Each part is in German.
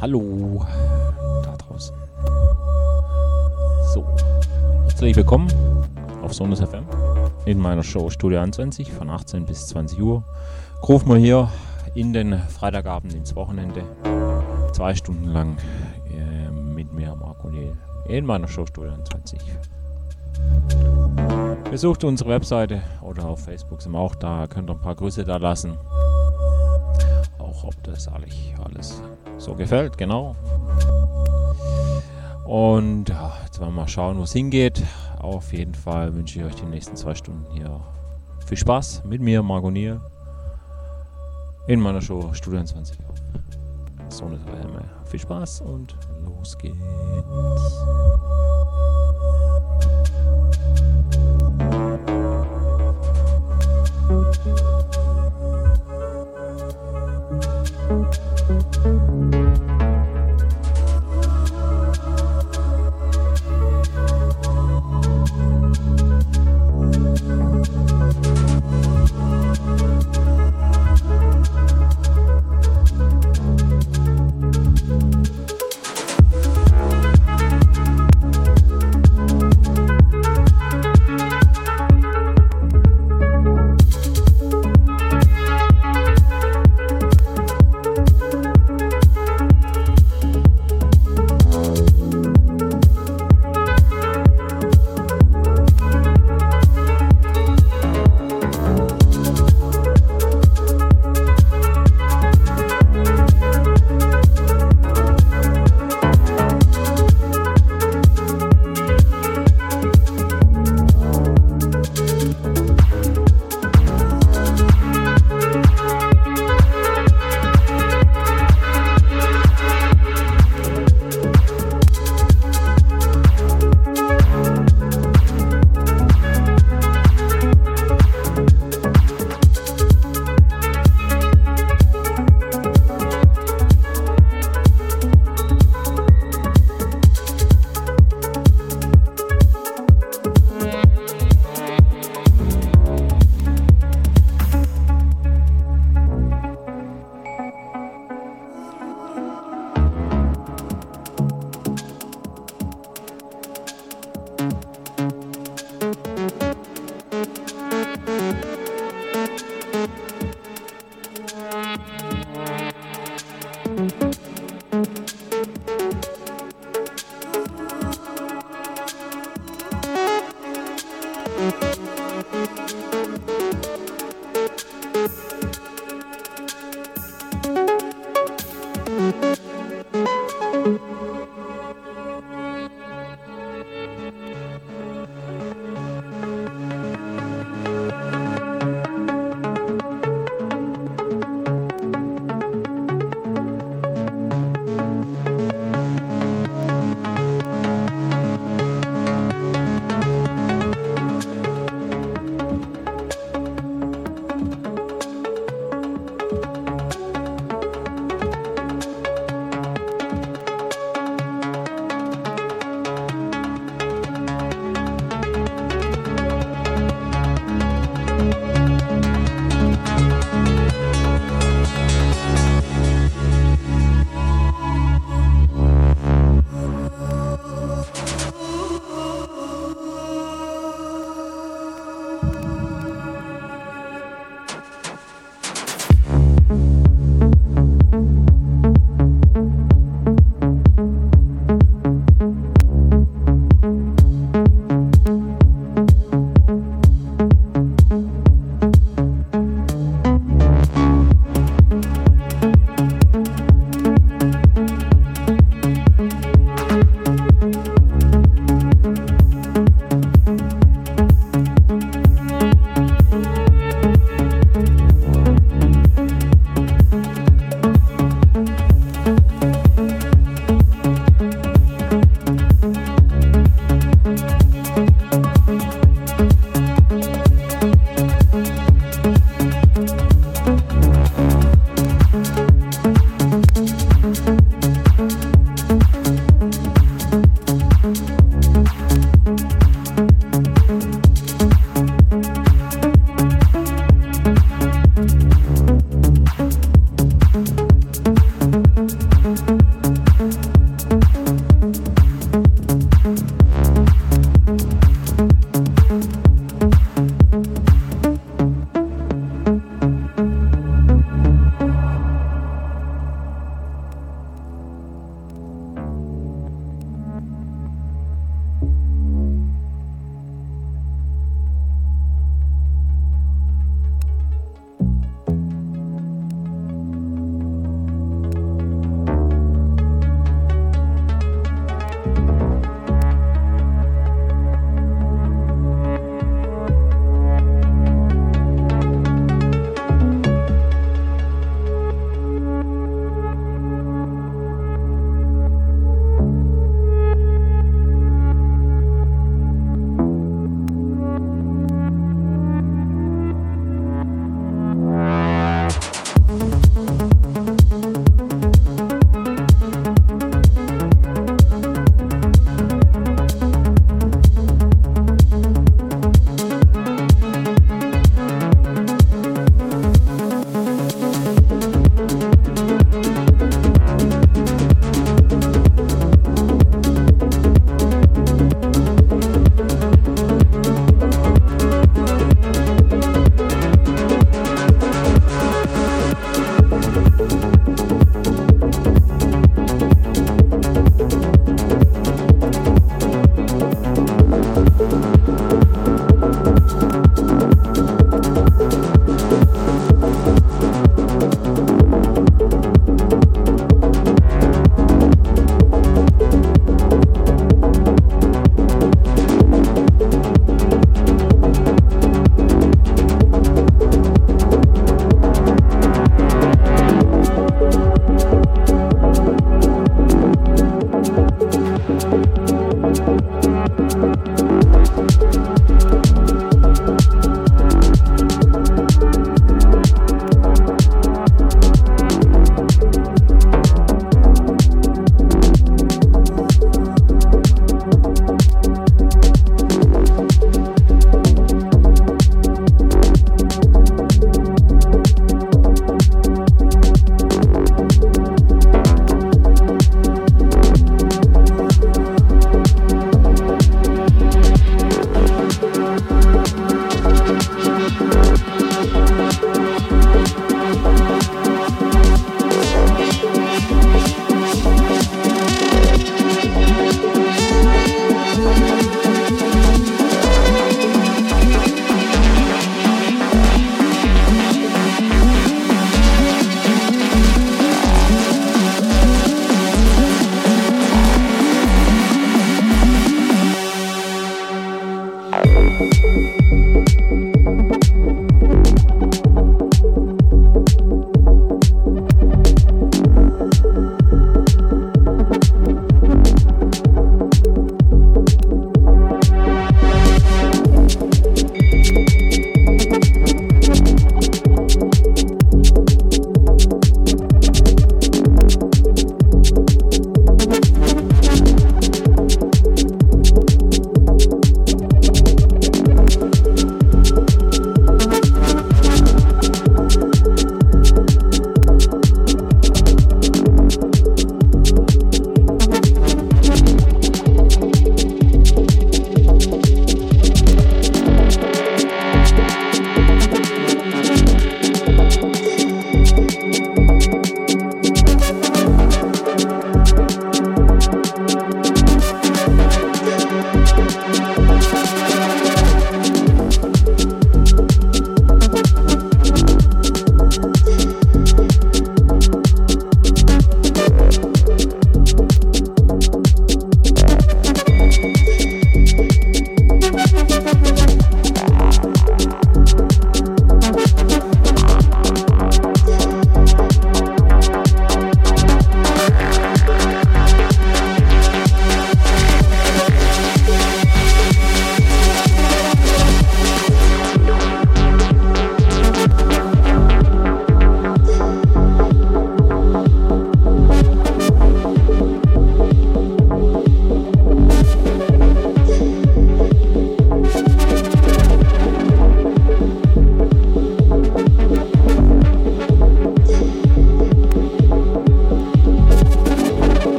Hallo da draußen. So, herzlich willkommen auf Sonus FM in meiner Show Studio 21 von 18 bis 20 Uhr. Ruf mal hier in den Freitagabend ins Wochenende. Zwei Stunden lang äh, mit mir, Marco Neil, in meiner Show Studio 21. Besucht unsere Webseite oder auf Facebook sind wir auch da. Könnt ihr ein paar Grüße da lassen. Ob das alles so gefällt, genau. Und ja, jetzt wollen wir mal schauen, wo es hingeht. Auf jeden Fall wünsche ich euch die nächsten zwei Stunden hier viel Spaß mit mir, Margonier, in meiner Show Studio 20 So eine Viel Spaß und los geht's.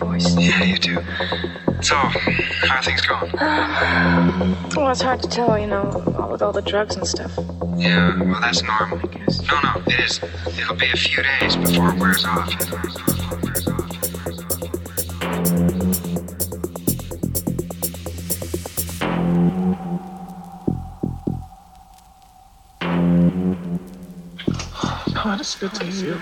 Well, it's hard to tell, you know, all with all the drugs and stuff. Yeah, well, that's normal. I guess. No, no, it is. It'll be a few days before it wears off. God, it's good to hear you.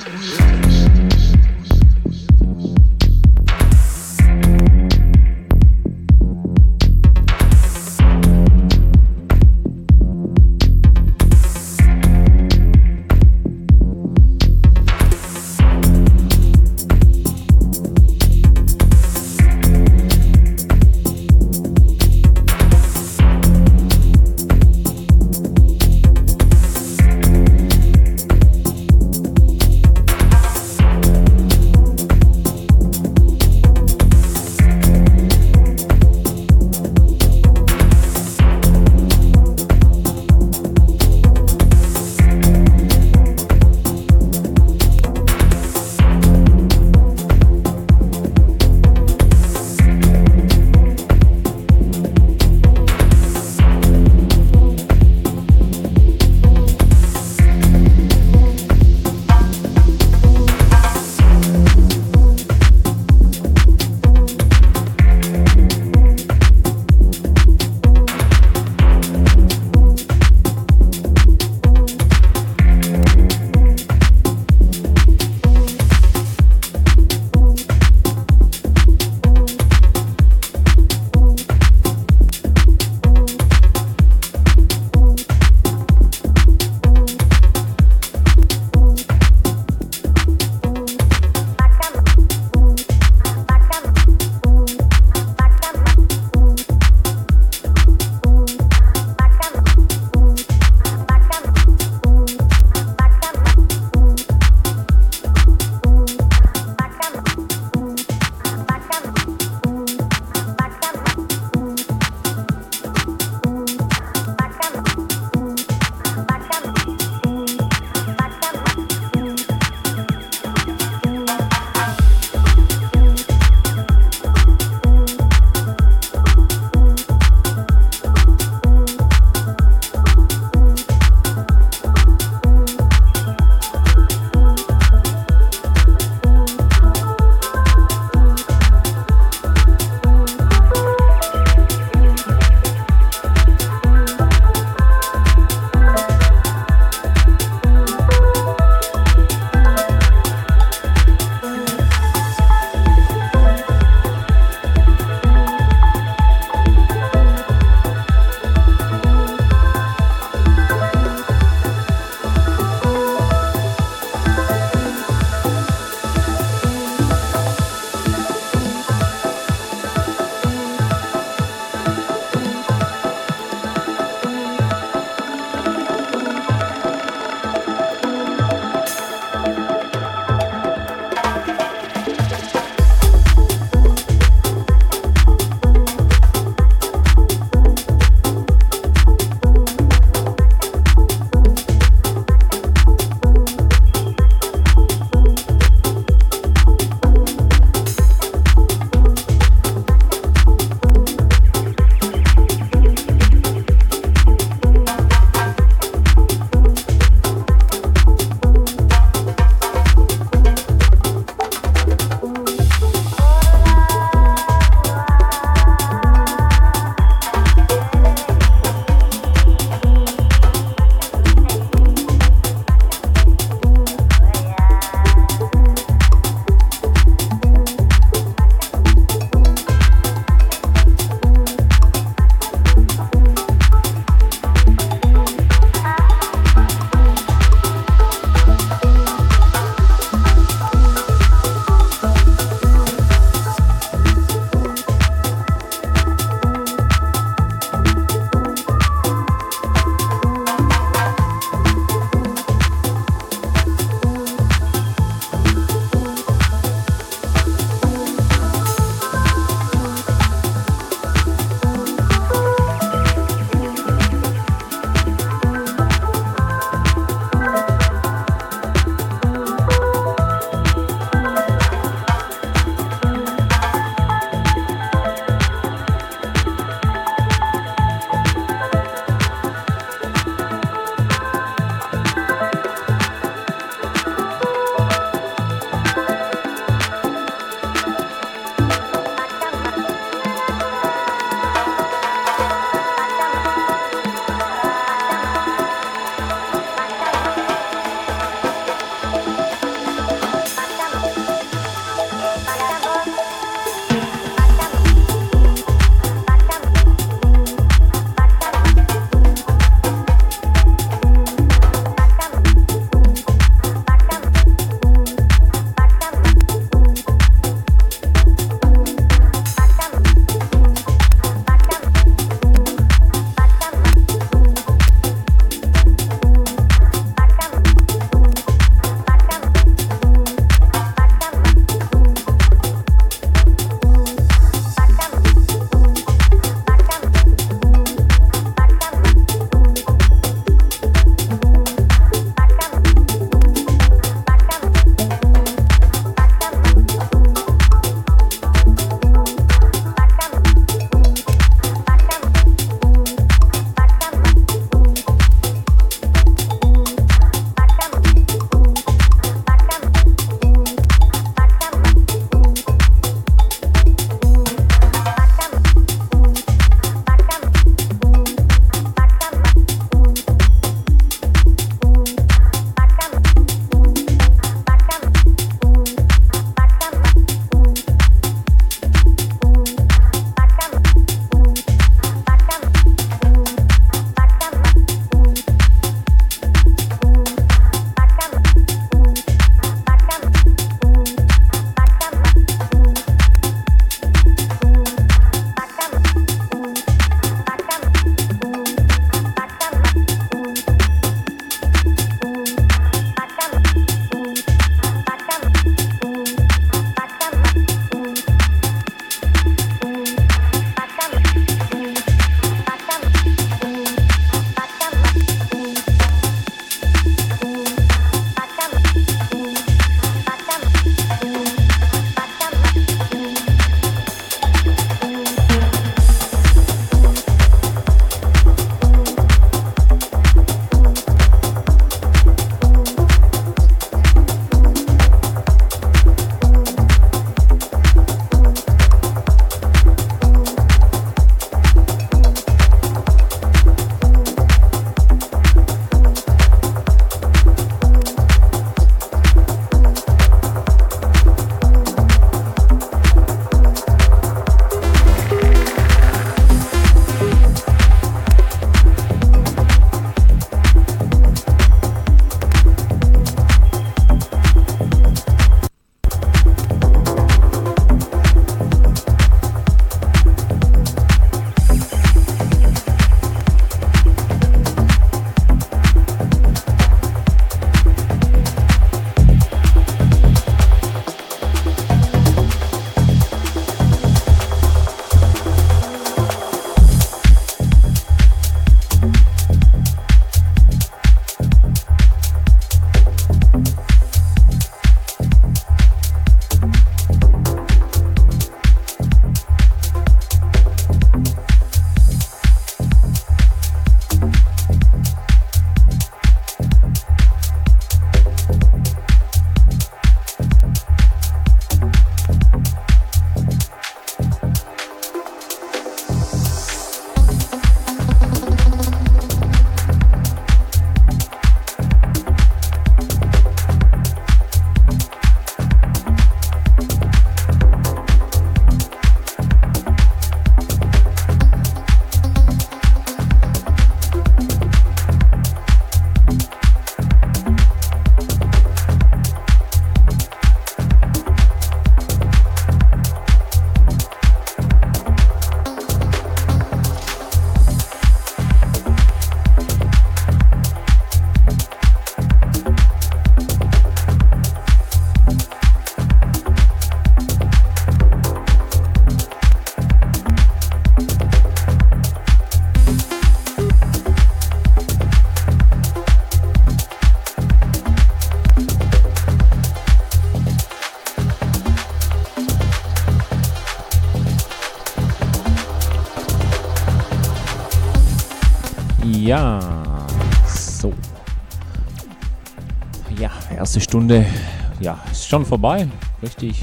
Ist schon vorbei. Richtig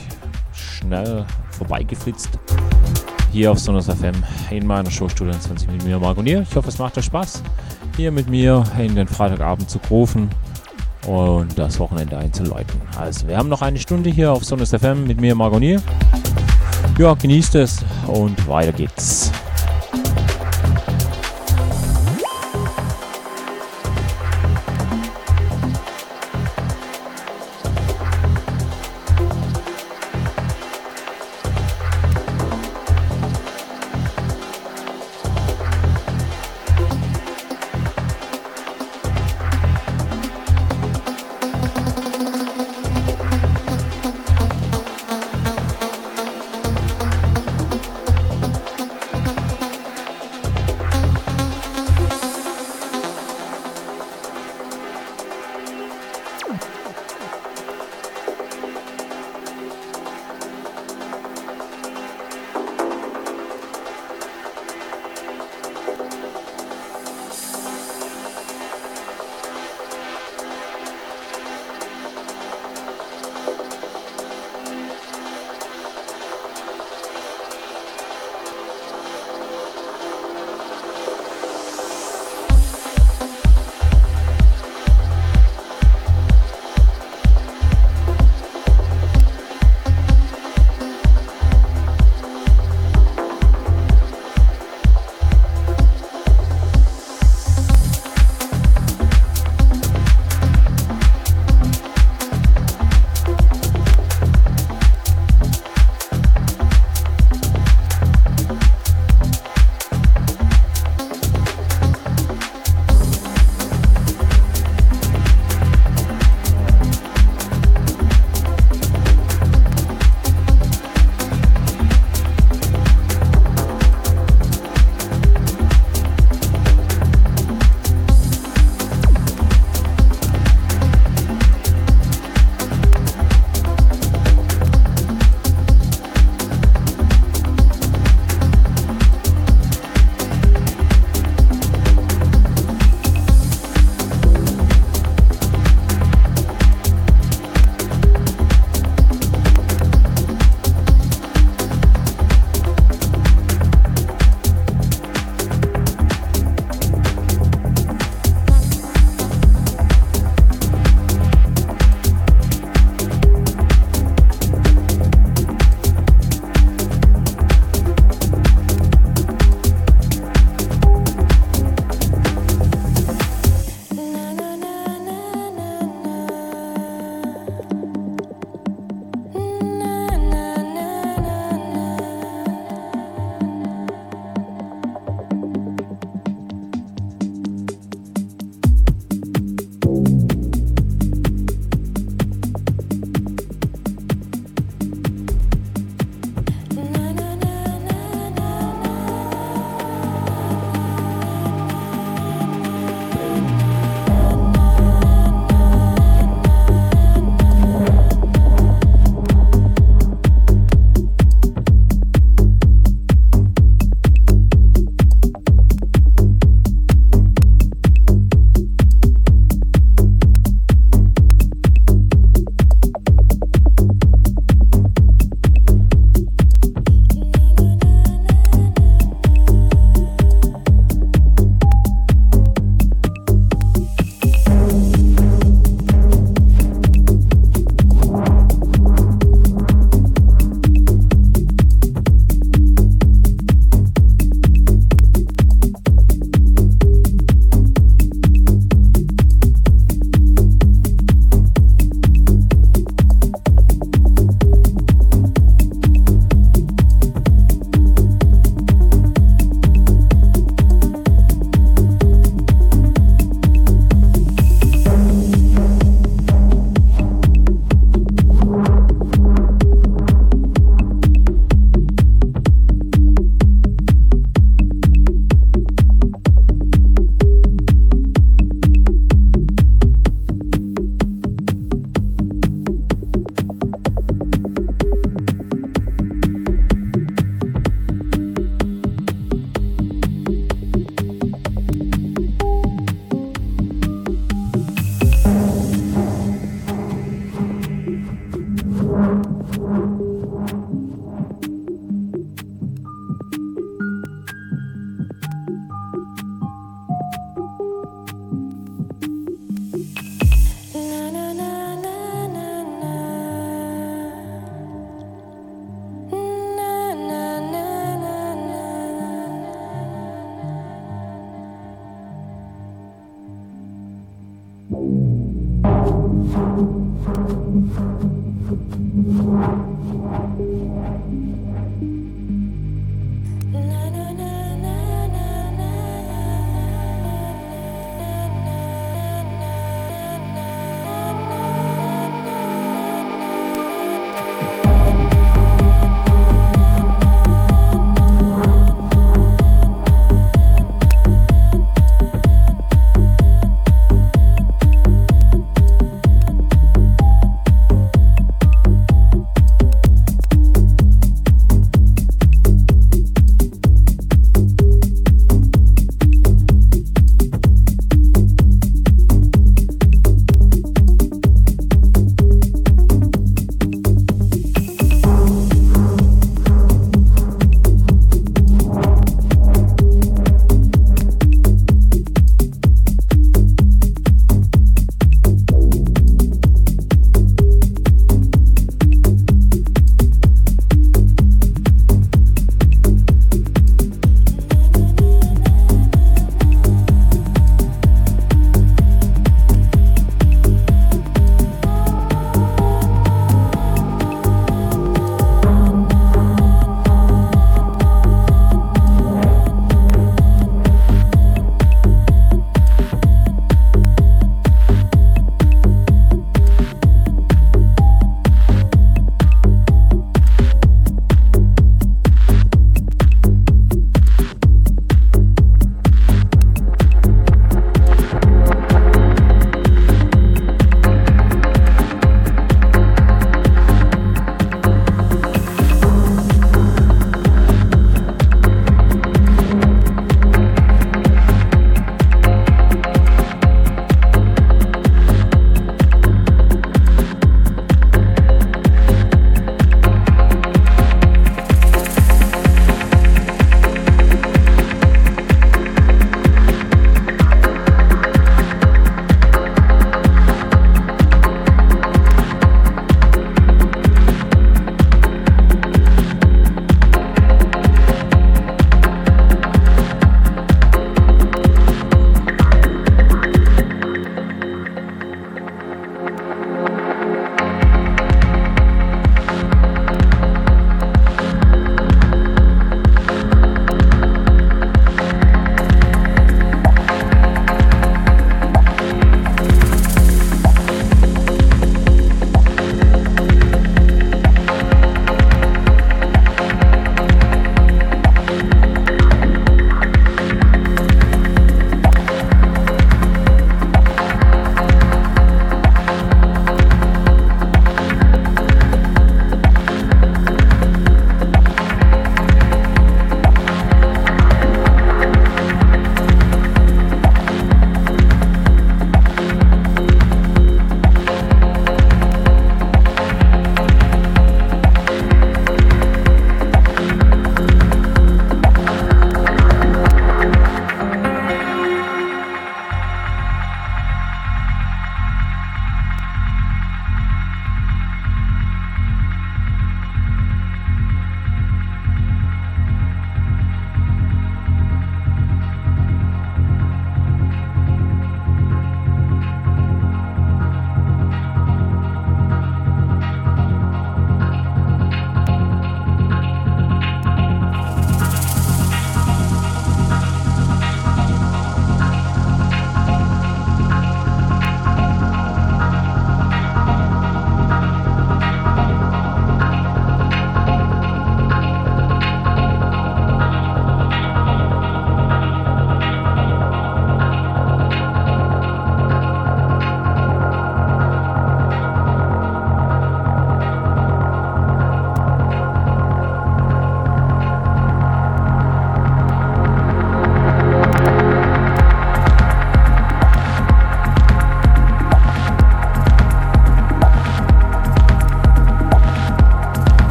schnell vorbeigeflitzt. Hier auf Sonos FM in meiner Showstudio 20 mit mir, Marc und ihr. Ich hoffe, es macht euch Spaß, hier mit mir in den Freitagabend zu rufen und das Wochenende einzuläuten. Also, wir haben noch eine Stunde hier auf Sonos FM mit mir, Marc und ihr. Ja, genießt es und weiter geht's.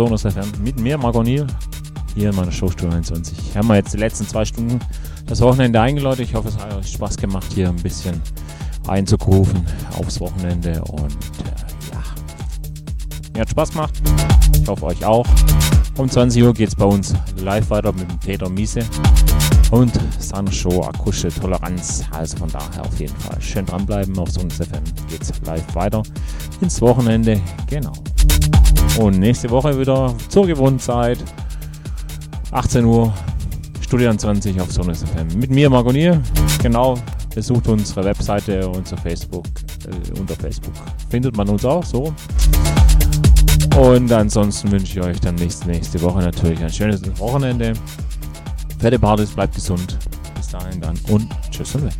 Sonos FM mit mir, Marco hier in meiner Showstunde 29. Haben wir jetzt die letzten zwei Stunden das Wochenende eingeläutet. Ich hoffe, es hat euch Spaß gemacht, hier ein bisschen einzugrufen aufs Wochenende und äh, ja, mir hat Spaß gemacht. Ich hoffe euch auch. Um 20 Uhr geht es bei uns live weiter mit Peter Miese und seiner Show Akustische Toleranz. Also von daher auf jeden Fall schön dranbleiben. Auf Sonus FM geht es live weiter ins Wochenende. Genau. Und nächste Woche wieder zur gewohnten Zeit. 18 Uhr, Studio 20 auf Sonus FM. Mit mir, Margonier. Genau, besucht unsere Webseite, unser Facebook, äh, unter Facebook. Findet man uns auch so. Und ansonsten wünsche ich euch dann nächste, nächste Woche natürlich ein schönes Wochenende. Fette Partys, bleibt gesund. Bis dahin dann und tschüss und weg.